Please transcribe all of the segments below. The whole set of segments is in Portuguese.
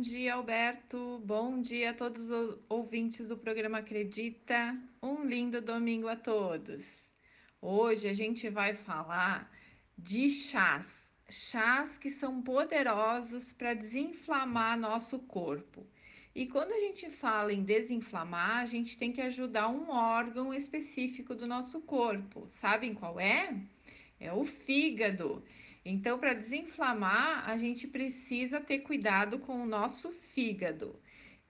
Bom dia, Alberto. Bom dia a todos os ouvintes do programa Acredita. Um lindo domingo a todos. Hoje a gente vai falar de chás. Chás que são poderosos para desinflamar nosso corpo. E quando a gente fala em desinflamar, a gente tem que ajudar um órgão específico do nosso corpo. Sabem qual é? É o fígado. Então, para desinflamar, a gente precisa ter cuidado com o nosso fígado.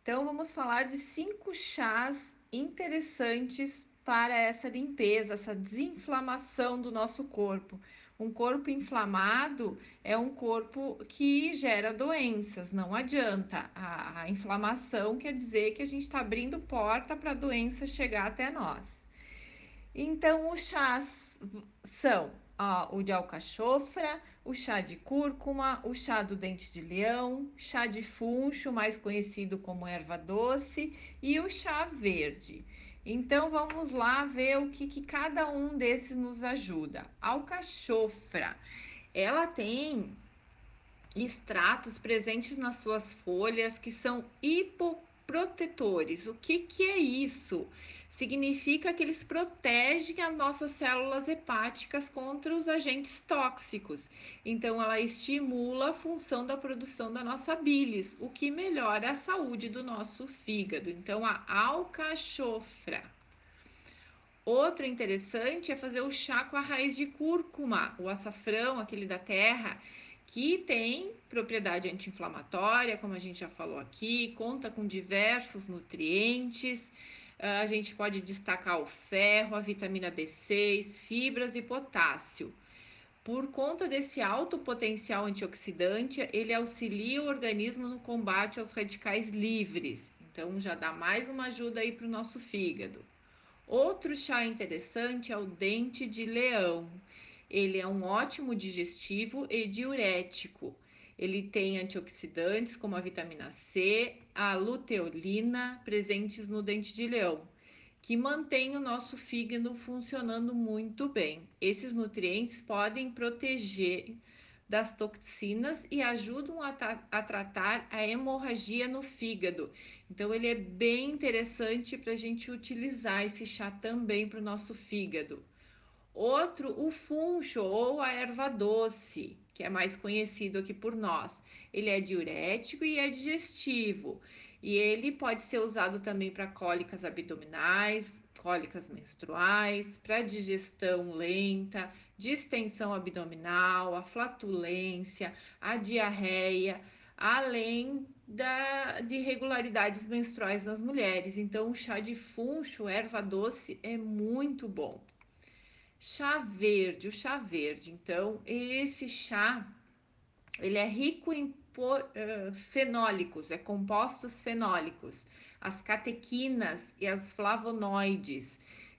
Então, vamos falar de cinco chás interessantes para essa limpeza, essa desinflamação do nosso corpo. Um corpo inflamado é um corpo que gera doenças, não adianta. A, a inflamação quer dizer que a gente está abrindo porta para a doença chegar até nós. Então, os chás são o de alcachofra, o chá de cúrcuma, o chá do dente de leão, chá de funcho, mais conhecido como erva doce, e o chá verde. Então vamos lá ver o que, que cada um desses nos ajuda. Alcachofra, ela tem extratos presentes nas suas folhas que são hipoprotetores. O que, que é isso? Significa que eles protegem as nossas células hepáticas contra os agentes tóxicos. Então, ela estimula a função da produção da nossa bilis, o que melhora a saúde do nosso fígado. Então, a alcachofra. Outro interessante é fazer o chá com a raiz de cúrcuma, o açafrão, aquele da terra, que tem propriedade anti-inflamatória, como a gente já falou aqui, conta com diversos nutrientes a gente pode destacar o ferro, a vitamina B6, fibras e potássio. Por conta desse alto potencial antioxidante, ele auxilia o organismo no combate aos radicais livres. Então, já dá mais uma ajuda aí para o nosso fígado. Outro chá interessante é o dente de leão. Ele é um ótimo digestivo e diurético. Ele tem antioxidantes como a vitamina C, a luteolina presentes no dente de leão, que mantém o nosso fígado funcionando muito bem. Esses nutrientes podem proteger das toxinas e ajudam a, a tratar a hemorragia no fígado. Então, ele é bem interessante para a gente utilizar esse chá também para o nosso fígado. Outro, o funcho ou a erva doce que é mais conhecido aqui por nós. Ele é diurético e é digestivo. E ele pode ser usado também para cólicas abdominais, cólicas menstruais, para digestão lenta, distensão abdominal, a flatulência, a diarreia, além da, de irregularidades menstruais nas mulheres. Então, o chá de funcho, erva doce, é muito bom. Chá verde, o chá verde. Então, esse chá, ele é rico em fenólicos, é compostos fenólicos, as catequinas e as flavonoides,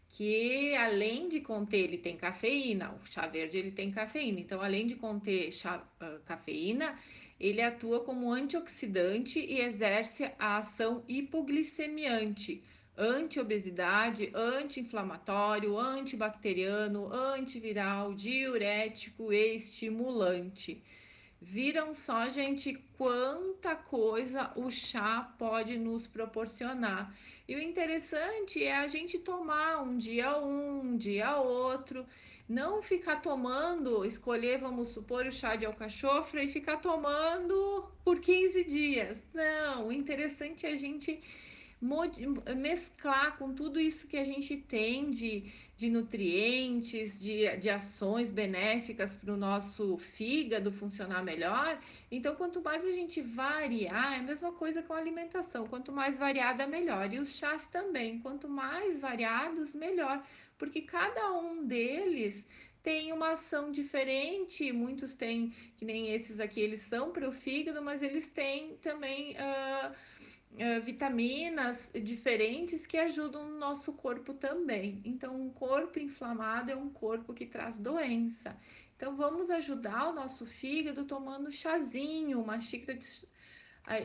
que além de conter, ele tem cafeína, o chá verde ele tem cafeína, então além de conter chá, uh, cafeína, ele atua como antioxidante e exerce a ação hipoglicemiante, antiobesidade, anti-inflamatório, antibacteriano, antiviral, diurético e estimulante. Viram só, gente, quanta coisa o chá pode nos proporcionar. E o interessante é a gente tomar um dia um, um dia outro, não ficar tomando, escolher, vamos supor, o chá de alcachofra e ficar tomando por 15 dias. Não, o interessante é a gente mesclar com tudo isso que a gente tem de, de nutrientes, de, de ações benéficas para o nosso fígado funcionar melhor. Então, quanto mais a gente variar, é a mesma coisa com a alimentação. Quanto mais variada, melhor. E os chás também. Quanto mais variados, melhor. Porque cada um deles tem uma ação diferente. Muitos têm, que nem esses aqui, eles são para o fígado, mas eles têm também. Uh, uh, vitaminas diferentes que ajudam o nosso corpo também. Então, um corpo inflamado é um corpo que traz doença. Então, vamos ajudar o nosso fígado tomando chazinho, uma xícara de.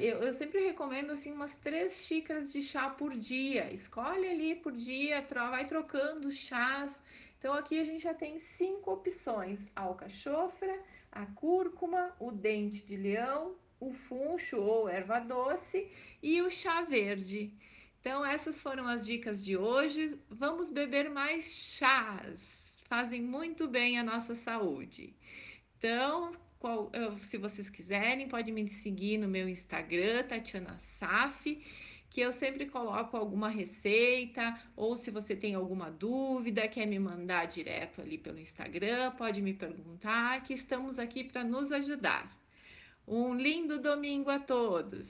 Eu, eu sempre recomendo assim umas três xícaras de chá por dia. Escolhe ali por dia, tro vai trocando chás. Então aqui a gente já tem cinco opções: a alcachofra, a cúrcuma, o dente de leão o funcho ou erva doce e o chá verde. Então, essas foram as dicas de hoje. Vamos beber mais chás, fazem muito bem à nossa saúde. Então, qual, se vocês quiserem, pode me seguir no meu Instagram, Tatiana Saf, que eu sempre coloco alguma receita, ou se você tem alguma dúvida, quer me mandar direto ali pelo Instagram, pode me perguntar, que estamos aqui para nos ajudar. Um lindo domingo a todos!